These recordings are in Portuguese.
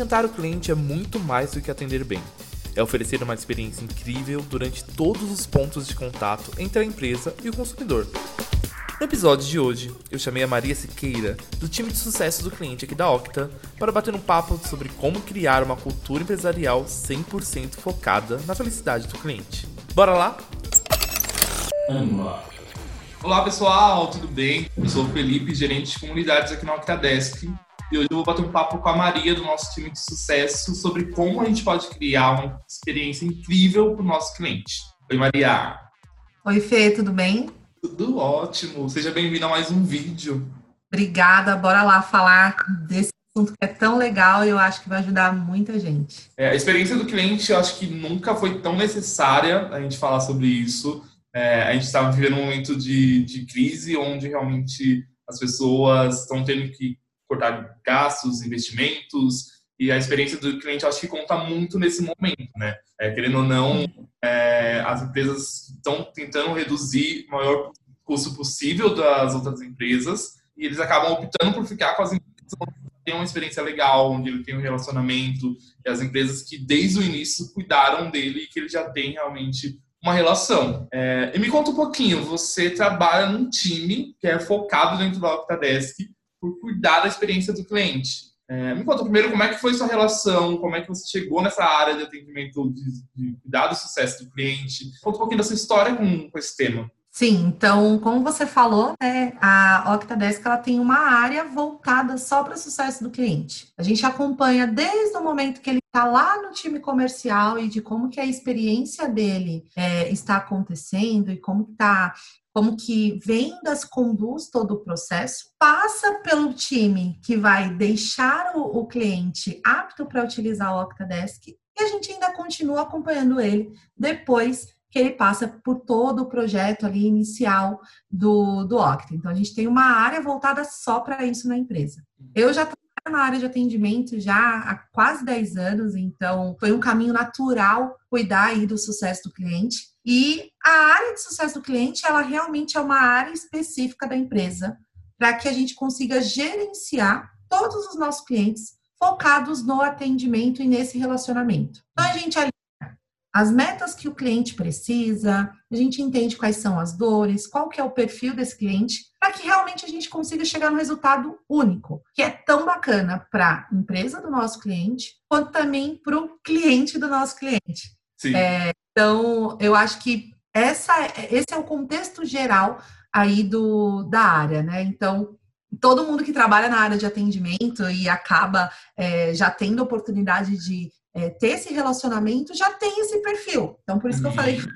encantar o cliente é muito mais do que atender bem. É oferecer uma experiência incrível durante todos os pontos de contato entre a empresa e o consumidor. No episódio de hoje, eu chamei a Maria Siqueira, do time de sucesso do cliente aqui da Octa, para bater um papo sobre como criar uma cultura empresarial 100% focada na felicidade do cliente. Bora lá? Olá pessoal, tudo bem? Eu sou o Felipe, gerente de comunidades aqui na Octadesk. E hoje eu vou bater um papo com a Maria do nosso time de sucesso sobre como a gente pode criar uma experiência incrível para o nosso cliente. Oi, Maria. Oi, Fê, tudo bem? Tudo ótimo. Seja bem-vindo a mais um vídeo. Obrigada. Bora lá falar desse assunto que é tão legal e eu acho que vai ajudar muita gente. É, a experiência do cliente, eu acho que nunca foi tão necessária a gente falar sobre isso. É, a gente estava vivendo um momento de, de crise onde realmente as pessoas estão tendo que cortar gastos, investimentos, e a experiência do cliente acho que conta muito nesse momento, né? É, querendo ou não, é, as empresas estão tentando reduzir o maior custo possível das outras empresas e eles acabam optando por ficar com as empresas onde tem uma experiência legal, onde ele tem um relacionamento, e as empresas que desde o início cuidaram dele e que ele já tem realmente uma relação. É, e me conta um pouquinho, você trabalha num time que é focado dentro da Octadesk por cuidar da experiência do cliente. É, me conta primeiro como é que foi sua relação, como é que você chegou nessa área de atendimento, de, de cuidar do sucesso do cliente. Conta um pouquinho da sua história com, com esse tema. Sim, então, como você falou, né, a Octadesk ela tem uma área voltada só para o sucesso do cliente. A gente acompanha desde o momento que ele está lá no time comercial e de como que a experiência dele é, está acontecendo e como está como que vendas conduz todo o processo, passa pelo time que vai deixar o, o cliente apto para utilizar o Octadesk e a gente ainda continua acompanhando ele depois que ele passa por todo o projeto ali inicial do, do Octa. Então, a gente tem uma área voltada só para isso na empresa. Eu já na área de atendimento já há quase 10 anos, então foi um caminho natural cuidar aí do sucesso do cliente. E a área de sucesso do cliente, ela realmente é uma área específica da empresa, para que a gente consiga gerenciar todos os nossos clientes focados no atendimento e nesse relacionamento. Então a gente as metas que o cliente precisa, a gente entende quais são as dores, qual que é o perfil desse cliente, para que realmente a gente consiga chegar no resultado único, que é tão bacana para a empresa do nosso cliente, quanto também para o cliente do nosso cliente. É, então, eu acho que essa, esse é o contexto geral aí do, da área, né? Então, todo mundo que trabalha na área de atendimento e acaba é, já tendo oportunidade de é, ter esse relacionamento já tem esse perfil. Então, por isso que eu falei uhum.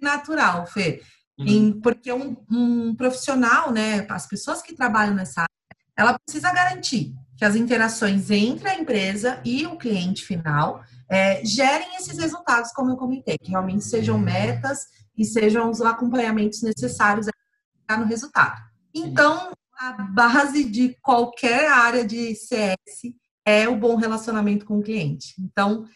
natural, Fê. Uhum. Em, porque um, um, profissional, né, as pessoas que trabalham nessa área, ela precisa garantir que as interações entre a empresa e o cliente final é, gerem esses resultados, como eu comentei, que realmente sejam uhum. metas e sejam os acompanhamentos necessários para no resultado. Então, a base de qualquer área de CS é o bom relacionamento com o cliente. Então,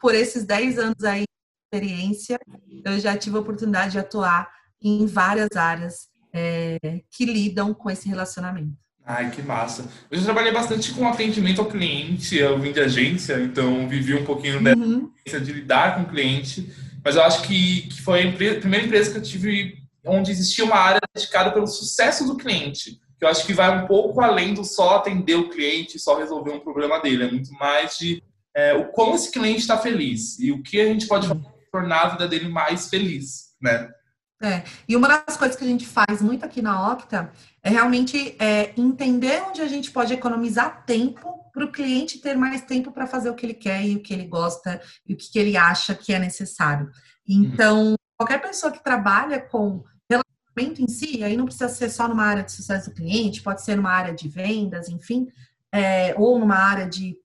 por esses 10 anos aí de experiência, eu já tive a oportunidade de atuar em várias áreas é, que lidam com esse relacionamento. Ai, que massa. Eu já trabalhei bastante com atendimento ao cliente, eu vim de agência, então vivi um pouquinho dessa uhum. de lidar com o cliente, mas eu acho que, que foi a, empresa, a primeira empresa que eu tive onde existia uma área dedicada pelo sucesso do cliente que eu acho que vai um pouco além do só atender o cliente, só resolver um problema dele. É muito mais de é, o como esse cliente está feliz e o que a gente pode fazer para tornar a vida dele mais feliz, né? É, e uma das coisas que a gente faz muito aqui na Octa é realmente é, entender onde a gente pode economizar tempo para o cliente ter mais tempo para fazer o que ele quer e o que ele gosta e o que ele acha que é necessário. Então, uhum. qualquer pessoa que trabalha com em si, aí não precisa ser só numa área de sucesso do cliente, pode ser numa área de vendas, enfim, é, ou numa área de,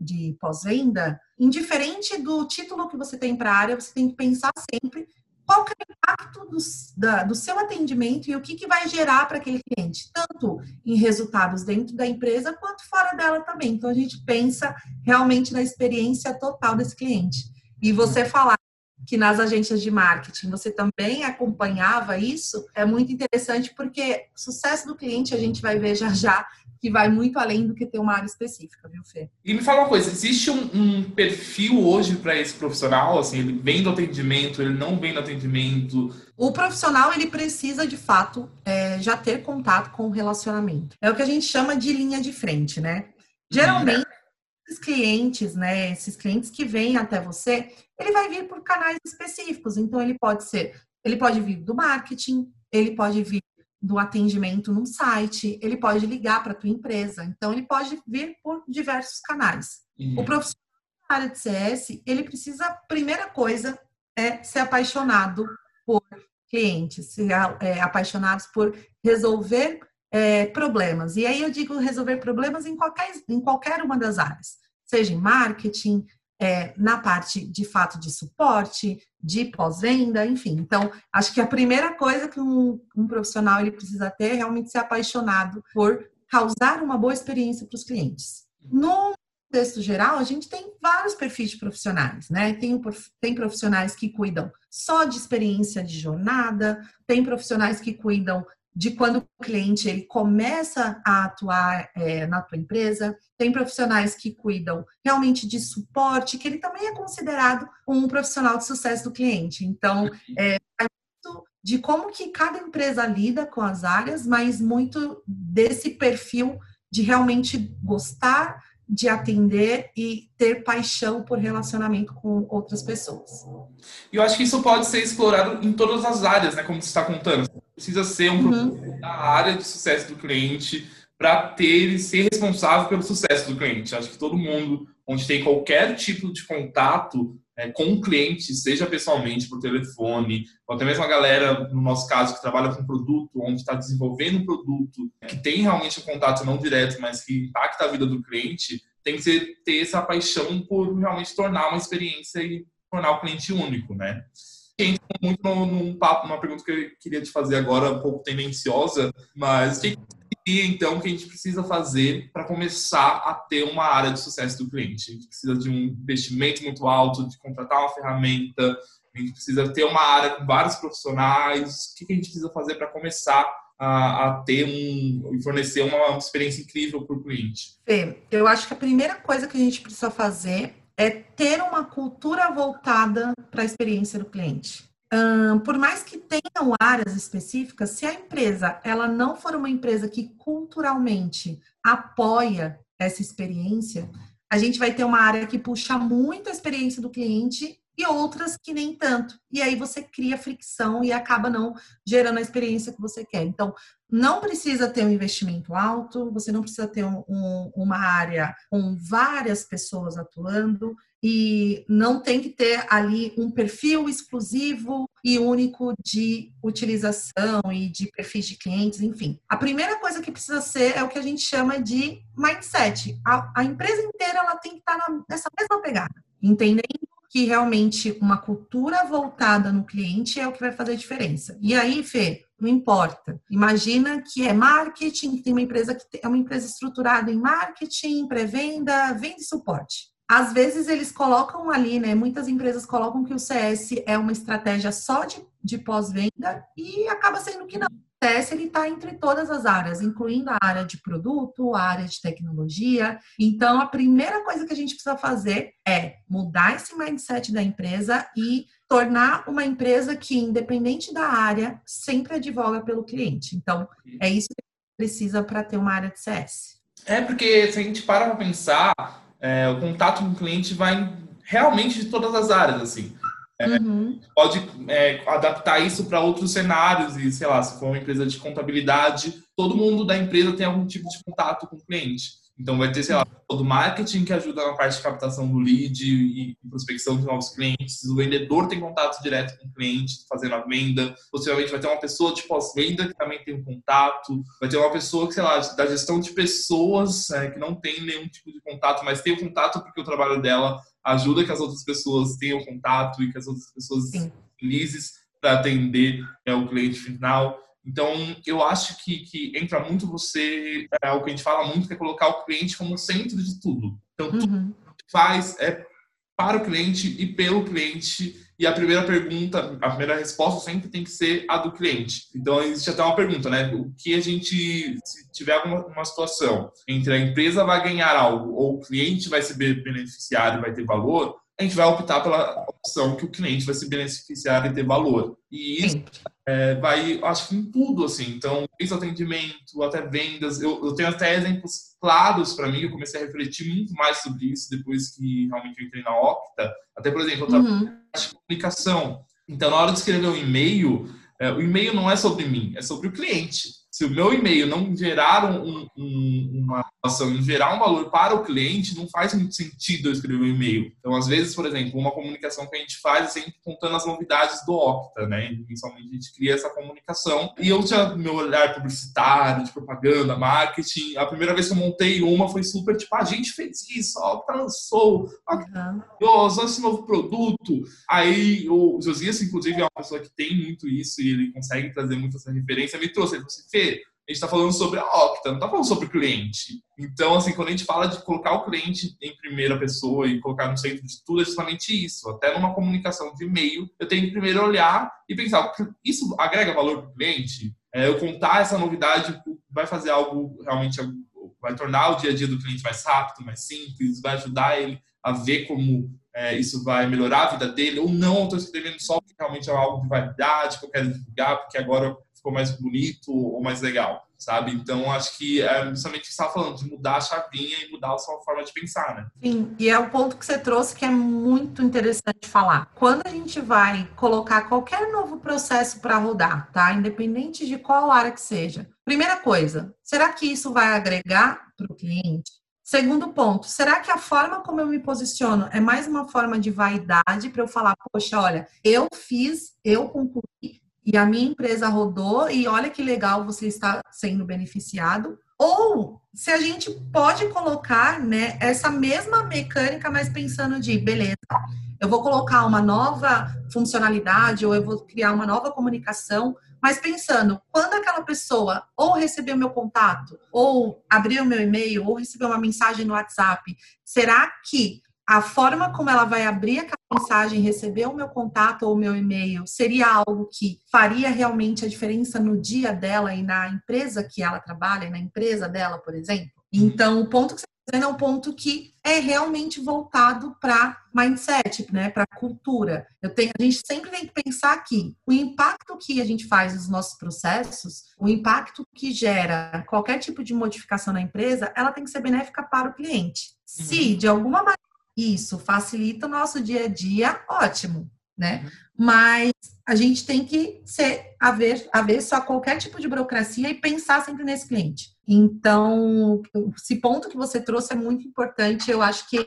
de pós-venda, indiferente do título que você tem para a área, você tem que pensar sempre qual é o impacto do, da, do seu atendimento e o que, que vai gerar para aquele cliente, tanto em resultados dentro da empresa quanto fora dela também. Então, a gente pensa realmente na experiência total desse cliente. E você falar que nas agências de marketing você também acompanhava isso, é muito interessante porque sucesso do cliente a gente vai ver já já que vai muito além do que ter uma área específica, viu, Fê? E me fala uma coisa, existe um, um perfil hoje para esse profissional? Assim, ele vem do atendimento, ele não vem do atendimento? O profissional, ele precisa, de fato, é, já ter contato com o relacionamento. É o que a gente chama de linha de frente, né? Geralmente, esses clientes, né, esses clientes que vêm até você, ele vai vir por canais específicos. Então, ele pode ser, ele pode vir do marketing, ele pode vir do atendimento num site, ele pode ligar para a tua empresa. Então, ele pode vir por diversos canais. Uhum. O profissional da área de CS, ele precisa, primeira coisa, é ser apaixonado por clientes, ser é, apaixonados por resolver é, problemas. E aí eu digo resolver problemas em qualquer, em qualquer uma das áreas, seja em marketing, é, na parte de fato de suporte, de pós-venda, enfim. Então, acho que a primeira coisa que um, um, profissional ele precisa ter é realmente ser apaixonado por causar uma boa experiência para os clientes. No contexto geral, a gente tem vários perfis de profissionais, né? Tem, tem profissionais que cuidam só de experiência de jornada, tem profissionais que cuidam de quando o cliente ele começa a atuar é, na tua empresa. Tem profissionais que cuidam realmente de suporte, que ele também é considerado um profissional de sucesso do cliente. Então, é, muito de como que cada empresa lida com as áreas, mas muito desse perfil de realmente gostar de atender e ter paixão por relacionamento com outras pessoas. E eu acho que isso pode ser explorado em todas as áreas, né? Como você está contando. Precisa ser um uhum. da área de sucesso do cliente para ter e ser responsável pelo sucesso do cliente. Acho que todo mundo, onde tem qualquer tipo de contato é, com o cliente, seja pessoalmente, por telefone, ou até mesmo a galera, no nosso caso, que trabalha com produto, onde está desenvolvendo um produto que tem realmente um contato não direto, mas que impacta a vida do cliente, tem que ter, ter essa paixão por realmente tornar uma experiência e tornar o cliente único, né? Entra muito num, num papo, numa pergunta que eu queria te fazer agora, um pouco tendenciosa, mas o que então que a gente precisa fazer para começar a ter uma área de sucesso do cliente? A gente precisa de um investimento muito alto, de contratar uma ferramenta, a gente precisa ter uma área com vários profissionais. O que a gente precisa fazer para começar a, a, ter um e fornecer uma experiência incrível para o cliente? Fê, eu acho que a primeira coisa que a gente precisa fazer é ter uma cultura voltada para a experiência do cliente. Um, por mais que tenham áreas específicas, se a empresa ela não for uma empresa que culturalmente apoia essa experiência, a gente vai ter uma área que puxa muito a experiência do cliente e outras que nem tanto. E aí você cria fricção e acaba não gerando a experiência que você quer. Então, não precisa ter um investimento alto, você não precisa ter um, um, uma área com várias pessoas atuando e não tem que ter ali um perfil exclusivo e único de utilização e de perfis de clientes, enfim. A primeira coisa que precisa ser é o que a gente chama de mindset. A, a empresa inteira ela tem que estar nessa mesma pegada, entendendo que realmente uma cultura voltada no cliente é o que vai fazer a diferença. E aí, Fê, não importa. Imagina que é marketing, que tem uma empresa que é uma empresa estruturada em marketing, pré-venda, venda e suporte. Às vezes eles colocam ali, né? Muitas empresas colocam que o CS é uma estratégia só de, de pós-venda e acaba sendo que não. O CS ele está entre todas as áreas, incluindo a área de produto, a área de tecnologia. Então, a primeira coisa que a gente precisa fazer é mudar esse mindset da empresa e tornar uma empresa que, independente da área, sempre advoga pelo cliente. Então, é isso que precisa para ter uma área de CS. É porque se a gente para para pensar, é, o contato com o cliente vai realmente de todas as áreas, assim. Uhum. Pode é, adaptar isso para outros cenários e, sei lá, se for uma empresa de contabilidade, todo mundo da empresa tem algum tipo de contato com o cliente. Então vai ter, sei lá, todo marketing que ajuda na parte de captação do lead e prospecção de novos clientes. O vendedor tem contato direto com o cliente, fazendo a venda. Possivelmente vai ter uma pessoa de pós-venda que também tem um contato. Vai ter uma pessoa que, sei lá, da gestão de pessoas é, que não tem nenhum tipo de contato, mas tem o contato porque o trabalho dela ajuda que as outras pessoas tenham contato e que as outras pessoas Sim. felizes para atender é, o cliente final. Então, eu acho que, que entra muito você, é o que a gente fala muito, que é colocar o cliente como centro de tudo. Então, tudo uhum. que faz é para o cliente e pelo cliente e a primeira pergunta, a primeira resposta sempre tem que ser a do cliente. Então, existe até uma pergunta, né? O que a gente, se tiver alguma uma situação entre a empresa vai ganhar algo ou o cliente vai se beneficiar e vai ter valor, a gente vai optar pela opção que o cliente vai se beneficiar e ter valor. E isso é, vai, acho que em tudo, assim. Então, esse atendimento, até vendas. Eu, eu tenho até exemplos claros para mim. Eu comecei a refletir muito mais sobre isso depois que realmente eu entrei na Octa. Até, por exemplo, eu trabalho uhum. de comunicação. Então, na hora de escrever um e-mail, é, o e-mail não é sobre mim, é sobre o cliente se o meu e-mail não gerar um, um, uma ação, não gerar um valor para o cliente, não faz muito sentido eu escrever um e-mail. Então, às vezes, por exemplo, uma comunicação que a gente faz é sempre contando as novidades do Octa, né? Inicialmente a gente cria essa comunicação. E eu tinha meu olhar publicitário, de propaganda, marketing. A primeira vez que eu montei uma foi super tipo, a gente fez isso, a Octa lançou, uhum. esse novo produto. Aí o Josias, inclusive, é uma pessoa que tem muito isso e ele consegue trazer muito essa referência, me trouxe. Ele disse, A gente está falando sobre a Octa, não está falando sobre o cliente. Então, assim, quando a gente fala de colocar o cliente em primeira pessoa e colocar no centro de tudo, é justamente isso. Até numa comunicação de e-mail, eu tenho que primeiro olhar e pensar, isso agrega valor para o cliente? É, eu contar essa novidade vai fazer algo realmente, vai tornar o dia a dia do cliente mais rápido, mais simples, vai ajudar ele a ver como é, isso vai melhorar a vida dele, ou não, eu estou escrevendo só porque realmente é algo de validade que eu quero divulgar, porque agora ficou mais bonito ou mais legal, sabe? Então, acho que é justamente o que você estava falando, de mudar a chavinha e mudar a sua forma de pensar, né? Sim, e é o ponto que você trouxe que é muito interessante falar. Quando a gente vai colocar qualquer novo processo para rodar, tá? Independente de qual área que seja. Primeira coisa, será que isso vai agregar para o cliente? Segundo ponto, será que a forma como eu me posiciono é mais uma forma de vaidade para eu falar, poxa, olha, eu fiz, eu concluí, e a minha empresa rodou e olha que legal você está sendo beneficiado. Ou se a gente pode colocar né, essa mesma mecânica, mas pensando de beleza, eu vou colocar uma nova funcionalidade ou eu vou criar uma nova comunicação, mas pensando, quando aquela pessoa ou recebeu meu contato, ou abriu meu e-mail, ou recebeu uma mensagem no WhatsApp, será que a forma como ela vai abrir aquela mensagem, receber o meu contato ou o meu e-mail, seria algo que faria realmente a diferença no dia dela e na empresa que ela trabalha, na empresa dela, por exemplo? Uhum. Então, o ponto que você está dizendo é um ponto que é realmente voltado para mindset, né, para cultura. Eu tenho, a gente sempre tem que pensar que o impacto que a gente faz nos nossos processos, o impacto que gera qualquer tipo de modificação na empresa, ela tem que ser benéfica para o cliente. Se uhum. de alguma maneira isso facilita o nosso dia a dia, ótimo, né? Mas a gente tem que ser a ver, a ver só qualquer tipo de burocracia e pensar sempre nesse cliente. Então, esse ponto que você trouxe é muito importante. Eu acho que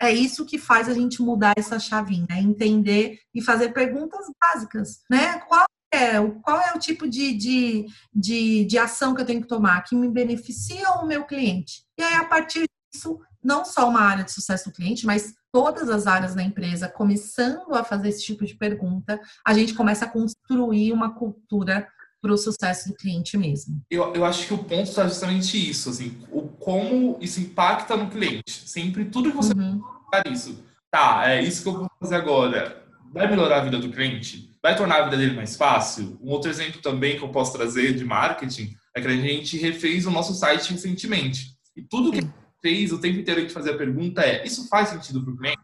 é isso que faz a gente mudar essa chavinha, é entender e fazer perguntas básicas, né? Qual é, qual é o tipo de, de, de, de ação que eu tenho que tomar que me beneficia o meu cliente? E aí, a partir disso, não só uma área de sucesso do cliente, mas todas as áreas da empresa começando a fazer esse tipo de pergunta, a gente começa a construir uma cultura para o sucesso do cliente mesmo. Eu, eu acho que o ponto está justamente isso, assim, o como isso impacta no cliente. Sempre tudo que você uhum. isso. Tá, é isso que eu vou fazer agora. Vai melhorar a vida do cliente? Vai tornar a vida dele mais fácil? Um outro exemplo também que eu posso trazer de marketing é que a gente refez o nosso site recentemente. E tudo que fez o tempo inteiro gente fazer a pergunta é: isso faz sentido para o cliente?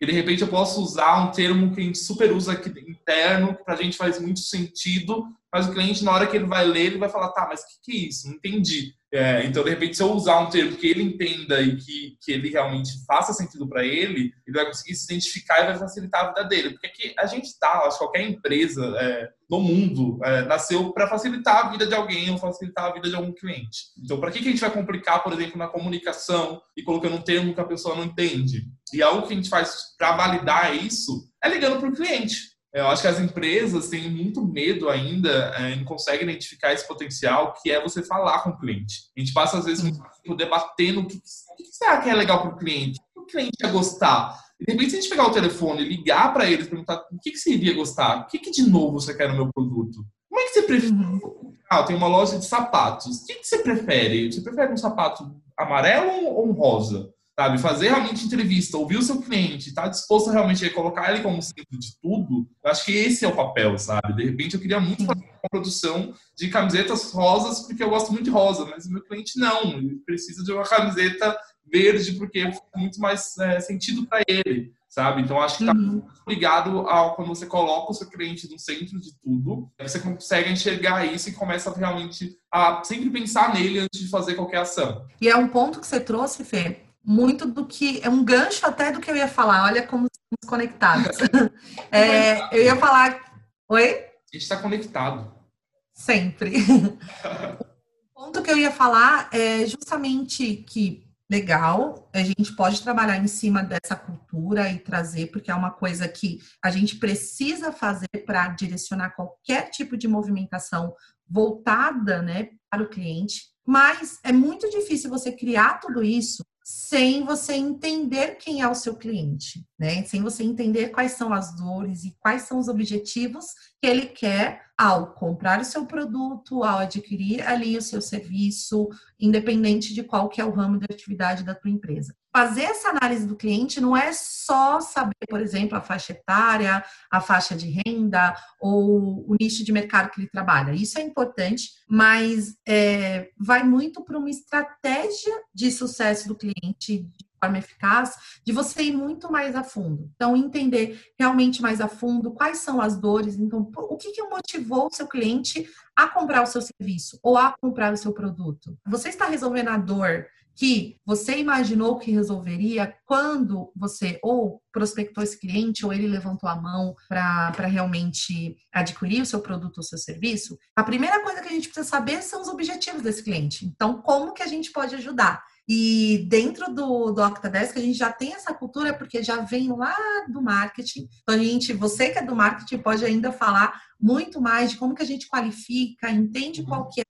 E de repente eu posso usar um termo que a gente super usa aqui interno, que para a gente faz muito sentido, mas o cliente, na hora que ele vai ler, ele vai falar: tá, mas o que, que é isso? Não entendi. É, então, de repente, se eu usar um termo que ele entenda e que, que ele realmente faça sentido para ele, ele vai conseguir se identificar e vai facilitar a vida dele. Porque aqui a gente está, acho que qualquer empresa é, no mundo é, nasceu para facilitar a vida de alguém ou facilitar a vida de algum cliente. Então, para que, que a gente vai complicar, por exemplo, na comunicação e colocando um termo que a pessoa não entende? E algo que a gente faz para validar isso é ligando para o cliente. Eu acho que as empresas têm muito medo ainda é, e não conseguem identificar esse potencial que é você falar com o cliente. A gente passa, às vezes, muito tempo debatendo o que, o que será que é legal para o cliente, o que o cliente ia gostar. E, de repente, se a gente pegar o telefone e ligar para eles, perguntar o que, que você iria gostar, o que, que de novo você quer no meu produto? Como é que você prefere? Uhum. Ah, tem uma loja de sapatos. O que, que você prefere? Você prefere um sapato amarelo ou um rosa? Sabe? Fazer realmente entrevista, ouvir o seu cliente, estar tá disposto a realmente colocar ele como centro de tudo, eu acho que esse é o papel, sabe? De repente eu queria muito fazer uma produção de camisetas rosas, porque eu gosto muito de rosa, mas o meu cliente não, ele precisa de uma camiseta verde, porque faz muito mais é, sentido para ele sabe? Então acho que está uhum. ligado ao quando você coloca o seu cliente no centro de tudo, você consegue enxergar isso e começa realmente a sempre pensar nele antes de fazer qualquer ação. E é um ponto que você trouxe, Fê, muito do que é um gancho até do que eu ia falar. Olha como estamos conectados. é, eu ia falar, oi? A gente está conectado. Sempre. o ponto que eu ia falar é justamente que legal, a gente pode trabalhar em cima dessa cultura e trazer, porque é uma coisa que a gente precisa fazer para direcionar qualquer tipo de movimentação voltada né, para o cliente. Mas é muito difícil você criar tudo isso sem você entender quem é o seu cliente, né? Sem você entender quais são as dores e quais são os objetivos que ele quer ao comprar o seu produto, ao adquirir ali o seu serviço, independente de qual que é o ramo de atividade da tua empresa. Fazer essa análise do cliente não é só saber, por exemplo, a faixa etária, a faixa de renda ou o nicho de mercado que ele trabalha. Isso é importante, mas é, vai muito para uma estratégia de sucesso do cliente, forma eficaz, de você ir muito mais a fundo. Então, entender realmente mais a fundo quais são as dores. Então, o que, que motivou o seu cliente a comprar o seu serviço ou a comprar o seu produto? Você está resolvendo a dor que você imaginou que resolveria quando você ou prospectou esse cliente ou ele levantou a mão para realmente adquirir o seu produto ou seu serviço, a primeira coisa que a gente precisa saber são os objetivos desse cliente. Então, como que a gente pode ajudar? E dentro do, do Octadesk, a gente já tem essa cultura, porque já vem lá do marketing. Então, a gente, você que é do marketing, pode ainda falar muito mais de como que a gente qualifica, entende qual uhum. que é,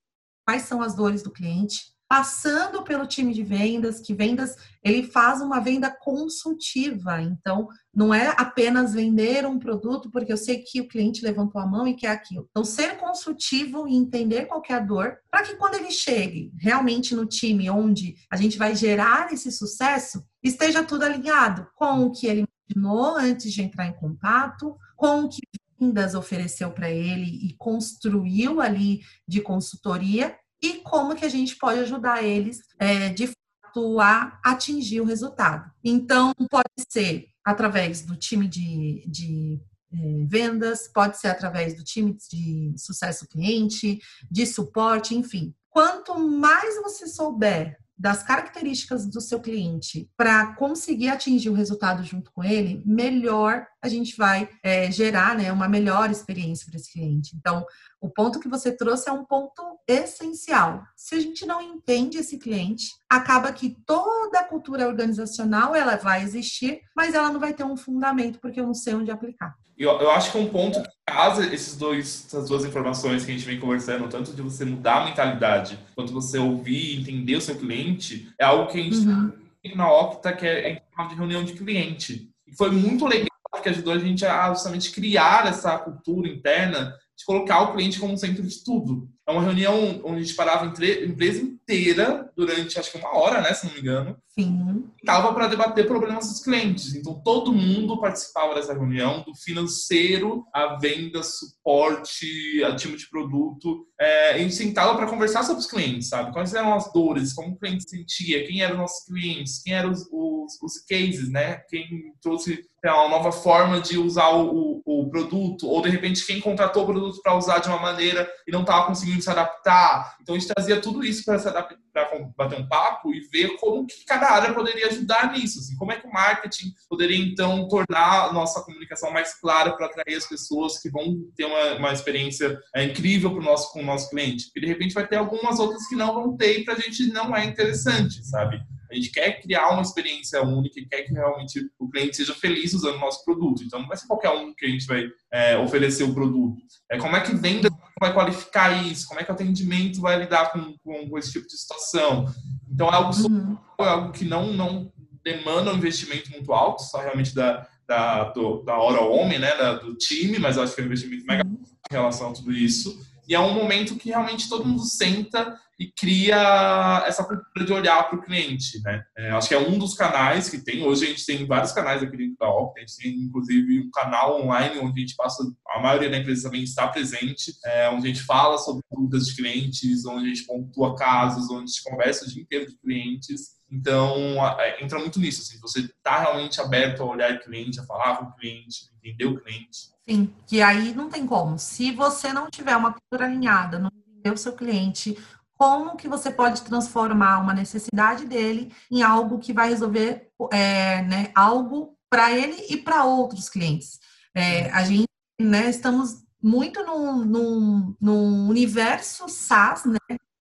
quais são as dores do cliente, passando pelo time de vendas, que vendas ele faz uma venda consultiva, então não é apenas vender um produto porque eu sei que o cliente levantou a mão e quer aquilo. Então ser consultivo e entender qual é dor, para que quando ele chegue realmente no time onde a gente vai gerar esse sucesso, esteja tudo alinhado com o que ele imaginou antes de entrar em contato, com o que vendas ofereceu para ele e construiu ali de consultoria e como que a gente pode ajudar eles é, de fato a atingir o resultado. Então, pode ser através do time de, de é, vendas, pode ser através do time de sucesso cliente, de suporte, enfim. Quanto mais você souber das características do seu cliente para conseguir atingir o resultado junto com ele, melhor a gente vai é, gerar né, uma melhor experiência para esse cliente. Então, o ponto que você trouxe é um ponto essencial. Se a gente não entende esse cliente, acaba que toda a cultura organizacional ela vai existir, mas ela não vai ter um fundamento porque eu não sei onde aplicar. Eu, eu acho que um ponto que casa esses dois, essas duas informações que a gente vem conversando, tanto de você mudar a mentalidade, quanto você ouvir e entender o seu cliente, é algo que a gente uhum. tem na Octa, que é, é de reunião de cliente. E foi muito legal, porque ajudou a gente a justamente criar essa cultura interna de colocar o cliente como centro de tudo. É uma reunião onde a gente parava a empresa inteira durante, acho que uma hora, né, se não me engano. Sim. Estava para debater problemas dos clientes. Então, todo mundo participava dessa reunião, do financeiro, a venda, suporte, a time de produto. É, a gente sentava para conversar sobre os clientes, sabe? Quais eram as dores, como o cliente sentia, quem eram os nossos clientes, quem eram os, os, os cases, né? Quem trouxe uma nova forma de usar o, o, o produto, ou de repente quem contratou o produto para usar de uma maneira e não estava conseguindo se adaptar. Então a gente trazia tudo isso para se adaptar, para bater um papo e ver como que cada área poderia ajudar nisso. Assim, como é que o marketing poderia então tornar a nossa comunicação mais clara para atrair as pessoas que vão ter uma, uma experiência é, incrível pro nosso, com o nosso cliente. E de repente vai ter algumas outras que não vão ter e para a gente não é interessante, sabe? A gente quer criar uma experiência única e quer que realmente o cliente seja feliz usando o nosso produto. Então, não vai ser qualquer um que a gente vai é, oferecer o produto. É como é que venda vai qualificar isso? Como é que o atendimento vai lidar com, com, esse tipo de situação? Então, é algo, uhum. é algo que não, não demanda um investimento muito alto, só realmente da, da, do, da hora homem, né, da, do time, mas eu acho que é um investimento mega em relação a tudo isso. E é um momento que realmente todo mundo senta e cria essa cultura de olhar para o cliente, né? É, acho que é um dos canais que tem. Hoje a gente tem vários canais aqui dentro da Opta, a gente tem inclusive um canal online onde a gente passa, a maioria da empresa também está presente, é, onde a gente fala sobre dúvidas de clientes, onde a gente pontua casos, onde a gente conversa o dia inteiro de clientes. Então, é, entra muito nisso, assim, você está realmente aberto a olhar o cliente, a falar com o cliente, entender o cliente. Sim, que aí não tem como. Se você não tiver uma cultura alinhada, não entender o seu cliente, como que você pode transformar uma necessidade dele em algo que vai resolver é, né, algo para ele e para outros clientes. É, a gente, né, estamos muito num, num, num, universo SaaS, né,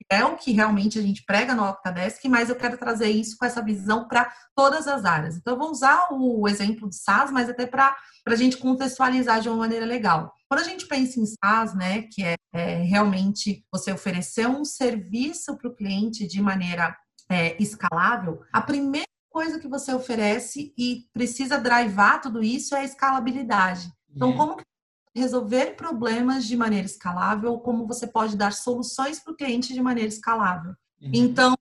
é o que realmente a gente prega no Octadesk, mas eu quero trazer isso com essa visão para todas as áreas. Então, eu vou usar o exemplo do SaaS, mas até para a gente contextualizar de uma maneira legal. Quando a gente pensa em SaaS, né, que é, é realmente você oferecer um serviço para o cliente de maneira é, escalável, a primeira coisa que você oferece e precisa drivar tudo isso é a escalabilidade. Então, uhum. como que resolver problemas de maneira escalável, como você pode dar soluções para o cliente de maneira escalável. Uhum. Então,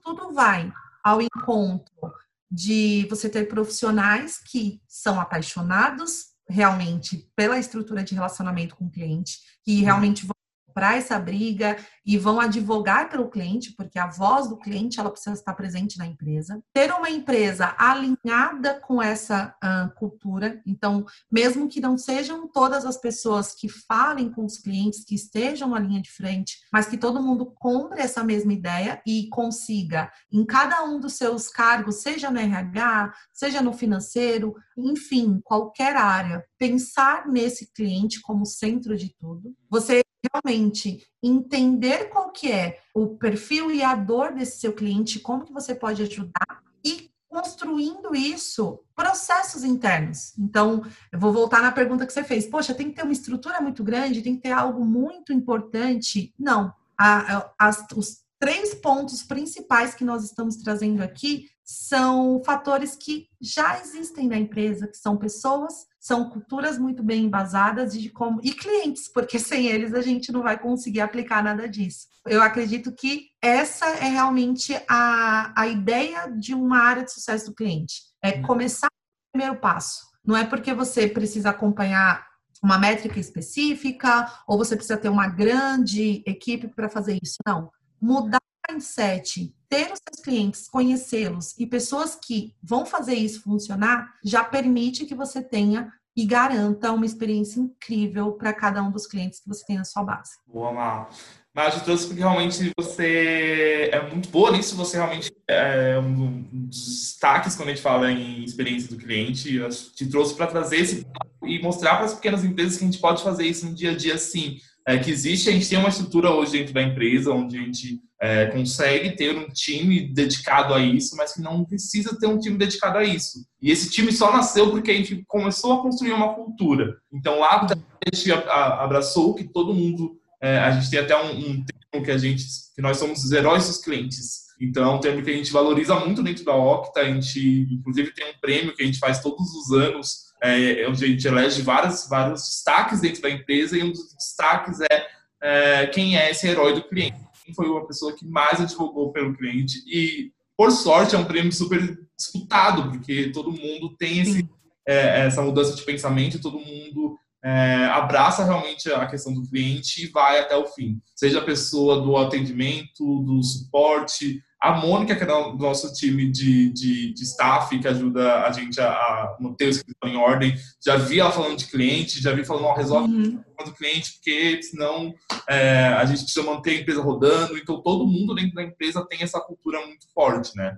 tudo vai ao encontro de você ter profissionais que são apaixonados realmente pela estrutura de relacionamento com o cliente, que uhum. realmente vão comprar essa briga e vão advogar pelo cliente, porque a voz do cliente ela precisa estar presente na empresa. Ter uma empresa alinhada com essa uh, cultura, então, mesmo que não sejam todas as pessoas que falem com os clientes, que estejam na linha de frente, mas que todo mundo compre essa mesma ideia e consiga, em cada um dos seus cargos, seja no RH, seja no financeiro, enfim, qualquer área, pensar nesse cliente como centro de tudo. Você realmente entender qual que é o perfil e a dor desse seu cliente, como que você pode ajudar e construindo isso, processos internos. Então, eu vou voltar na pergunta que você fez. Poxa, tem que ter uma estrutura muito grande, tem que ter algo muito importante. Não. A, as, os três pontos principais que nós estamos trazendo aqui são fatores que já existem na empresa, que são pessoas, são culturas muito bem embasadas e, como, e clientes, porque sem eles a gente não vai conseguir aplicar nada disso. Eu acredito que essa é realmente a, a ideia de uma área de sucesso do cliente. É uhum. começar o primeiro passo. Não é porque você precisa acompanhar uma métrica específica ou você precisa ter uma grande equipe para fazer isso. Não. Mudar o mindset, ter os seus clientes, conhecê-los e pessoas que vão fazer isso funcionar, já permite que você tenha e garanta uma experiência incrível para cada um dos clientes que você tem na sua base. Boa, Mar. Mas eu trouxe porque realmente você é muito boa nisso, você realmente é um dos destaques quando a gente fala em experiência do cliente. Eu te trouxe para trazer esse e mostrar para as pequenas empresas que a gente pode fazer isso no dia a dia sim. É, que existe, a gente tem uma estrutura hoje dentro da empresa onde a gente é, consegue ter um time dedicado a isso, mas que não precisa ter um time dedicado a isso. E esse time só nasceu porque a gente começou a construir uma cultura. Então lá a gente abraçou que todo mundo, é, a gente tem até um, um termo que a gente, que nós somos os heróis dos clientes. Então é um termo que a gente valoriza muito dentro da Octa. A gente, inclusive, tem um prêmio que a gente faz todos os anos, é, onde a gente elege vários, vários destaques dentro da empresa e um dos destaques é, é quem é esse herói do cliente foi uma pessoa que mais advogou pelo cliente e, por sorte, é um prêmio super disputado, porque todo mundo tem esse, é, essa mudança de pensamento, todo mundo é, abraça realmente a questão do cliente e vai até o fim. Seja a pessoa do atendimento, do suporte, a Mônica, que é do nosso time de, de, de staff, que ajuda a gente a, manter o escritório em ordem, já vi ela falando de cliente, já vi falando, ó, resolve uhum. do cliente, porque senão é, a gente precisa manter a empresa rodando. Então, todo mundo dentro da empresa tem essa cultura muito forte, né?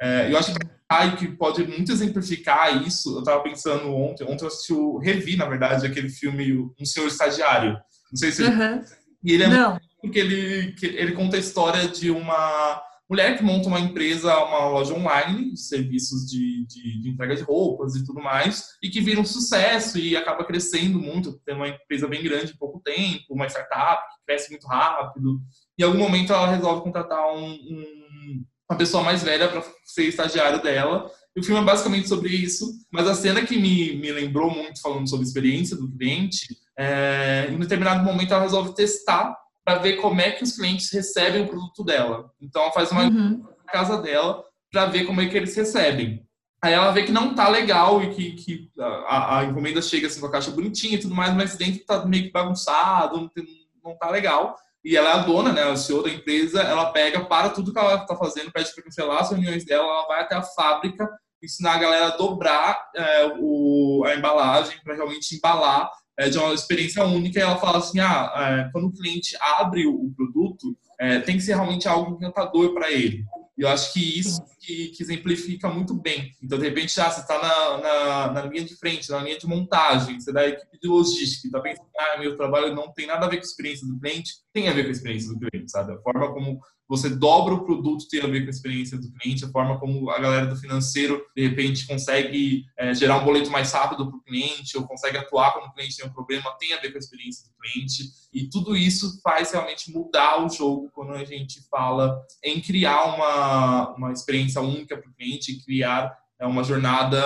É, eu acho que que pode muito exemplificar isso. Eu estava pensando ontem, ontem eu assisti o Revi, na verdade, aquele filme Um Senhor Estagiário. Não sei se uhum. E ele é Não. porque ele, ele conta a história de uma mulher que monta uma empresa, uma loja online, serviços de, de, de, entrega de roupas e tudo mais, e que vira um sucesso e acaba crescendo muito, tem uma empresa bem grande em pouco tempo, uma startup que cresce muito rápido. E em algum momento ela resolve contratar um, um, uma pessoa mais velha para ser estagiário dela. E o filme é basicamente sobre isso, mas a cena que me, me lembrou muito falando sobre a experiência do cliente, é, em determinado momento ela resolve testar para ver como é que os clientes recebem o produto dela. Então, ela faz uma uhum. casa dela para ver como é que eles recebem. Aí ela vê que não tá legal e que, que a, a, encomenda chega assim com a caixa bonitinha e tudo mais, mas dentro tá meio que bagunçado, não, tem, não tá legal. E ela é a dona, né, a CEO da empresa, ela pega, para tudo que ela tá fazendo, pede para cancelar as reuniões dela, ela vai até a fábrica, ensinar a galera a dobrar é, o, a embalagem para realmente embalar é, de uma experiência única. E ela fala assim, ah, é, quando o cliente abre o, produto, é, tem que ser realmente algo encantador para ele. E eu acho que isso que, que, exemplifica muito bem. Então, de repente, já você está na, na, na, linha de frente, na linha de montagem, você é da equipe de logística, está pensando, ah, meu trabalho não tem nada a ver com a experiência do cliente, tem a ver com a experiência do cliente, sabe? A forma como você dobra o produto tem a ver com a experiência do cliente, a forma como a galera do financeiro, de repente, consegue é, gerar um boleto mais rápido para o cliente, ou consegue atuar quando o cliente tem um problema, tem a ver com a experiência do cliente. E tudo isso faz realmente mudar o jogo quando a gente fala em criar uma, uma experiência única para o cliente, criar é, uma jornada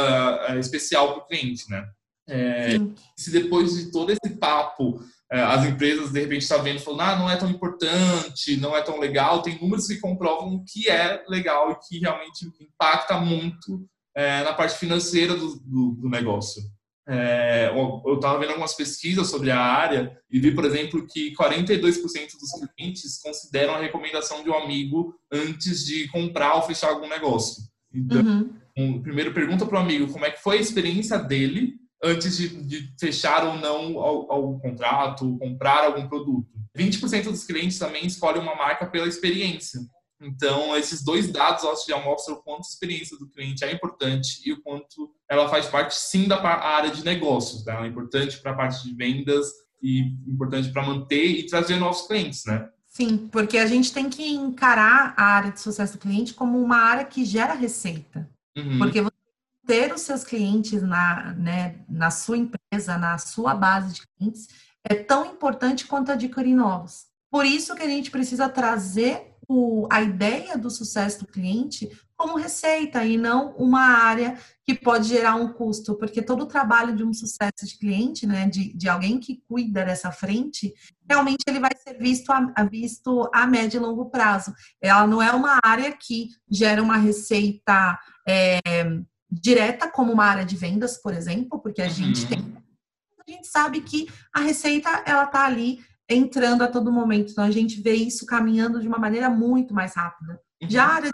é, especial para o cliente, né? É, se depois de todo esse papo é, as empresas de repente estão tá vendo falando, ah, não é tão importante, não é tão legal, tem números que comprovam que é legal e que realmente impacta muito é, na parte financeira do, do, do negócio. É, eu estava vendo algumas pesquisas sobre a área e vi, por exemplo, que 42% dos clientes consideram a recomendação de um amigo antes de comprar ou fechar algum negócio. Então, uhum. um, primeiro pergunta para o amigo como é que foi a experiência dele antes de, de fechar ou não algum contrato, comprar algum produto. 20% dos clientes também escolhem uma marca pela experiência. Então, esses dois dados acho, já mostram o quanto a experiência do cliente é importante e o quanto ela faz parte, sim, da área de negócios. Tá? Ela é importante para a parte de vendas e importante para manter e trazer novos clientes, né? Sim, porque a gente tem que encarar a área de sucesso do cliente como uma área que gera receita. Uhum. Porque você ter os seus clientes na, né, na sua empresa, na sua base de clientes, é tão importante quanto adquirir novos. Por isso que a gente precisa trazer o, a ideia do sucesso do cliente como receita e não uma área que pode gerar um custo, porque todo o trabalho de um sucesso de cliente, né, de, de alguém que cuida dessa frente, realmente ele vai ser visto a, visto a médio e longo prazo. Ela não é uma área que gera uma receita é, direta como uma área de vendas, por exemplo, porque a uhum. gente tem a gente sabe que a receita ela tá ali entrando a todo momento, então a gente vê isso caminhando de uma maneira muito mais rápida. Uhum. Já a área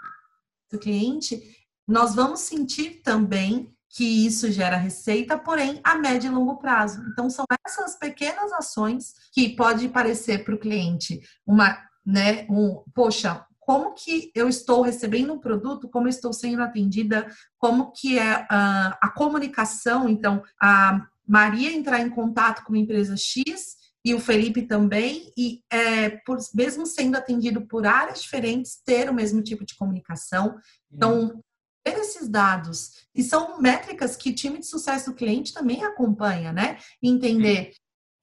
do cliente, nós vamos sentir também que isso gera receita, porém a médio e longo prazo. Então são essas pequenas ações que pode parecer para o cliente uma, né, um, poxa, como que eu estou recebendo um produto, como eu estou sendo atendida, como que é a, a comunicação. Então, a Maria entrar em contato com a empresa X e o Felipe também, e é, por, mesmo sendo atendido por áreas diferentes, ter o mesmo tipo de comunicação. Então, ter esses dados, e são métricas que o time de sucesso do cliente também acompanha, né? Entender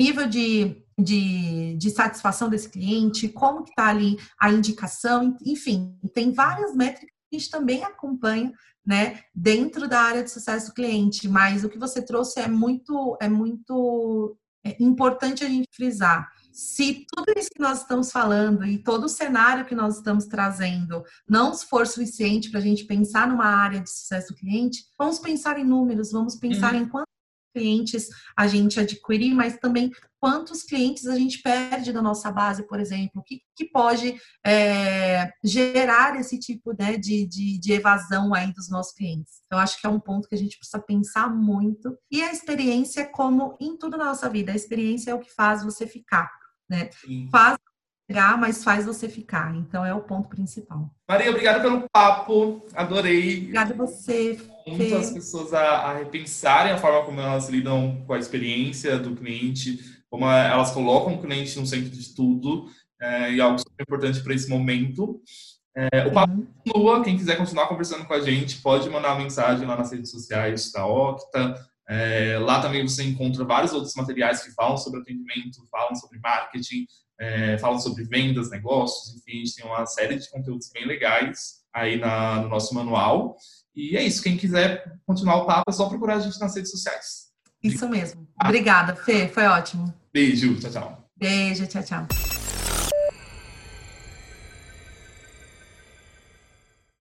nível de de, de satisfação desse cliente, como que está ali a indicação, enfim, tem várias métricas que a gente também acompanha, né, dentro da área de sucesso do cliente, mas o que você trouxe é muito, é muito é importante a gente frisar. Se tudo isso que nós estamos falando e todo o cenário que nós estamos trazendo não for suficiente para a gente pensar numa área de sucesso do cliente, vamos pensar em números, vamos pensar uhum. em quantos clientes a gente adquirir, mas também quantos clientes a gente perde da nossa base, por exemplo, o que, que pode é, gerar esse tipo né, de, de, de, evasão aí dos nossos clientes. Então, acho que é um ponto que a gente precisa pensar muito. E a experiência, como em tudo na nossa vida, a experiência é o que faz você ficar, né? Sim. Faz chegar, mas faz você ficar. Então é o ponto principal. Maria, obrigada pelo papo. Adorei. Obrigada a você. Muito as pessoas a, a, repensarem a forma como elas lidam com a experiência do cliente, como elas colocam o cliente no centro de tudo, é, e algo super importante para esse momento. É, o papo uhum. continua. Quem quiser continuar conversando com a gente, pode mandar uma mensagem lá nas redes sociais da Octa. É, lá também você encontra vários outros materiais que falam sobre atendimento, falam sobre marketing, é, falam sobre vendas, negócios, enfim, a gente tem uma série de conteúdos bem legais aí na, no nosso manual. E é isso, quem quiser continuar o papo é só procurar a gente nas redes sociais. Isso mesmo. Obrigada, Fê, foi ótimo. Beijo, tchau, tchau. Beijo, tchau, tchau.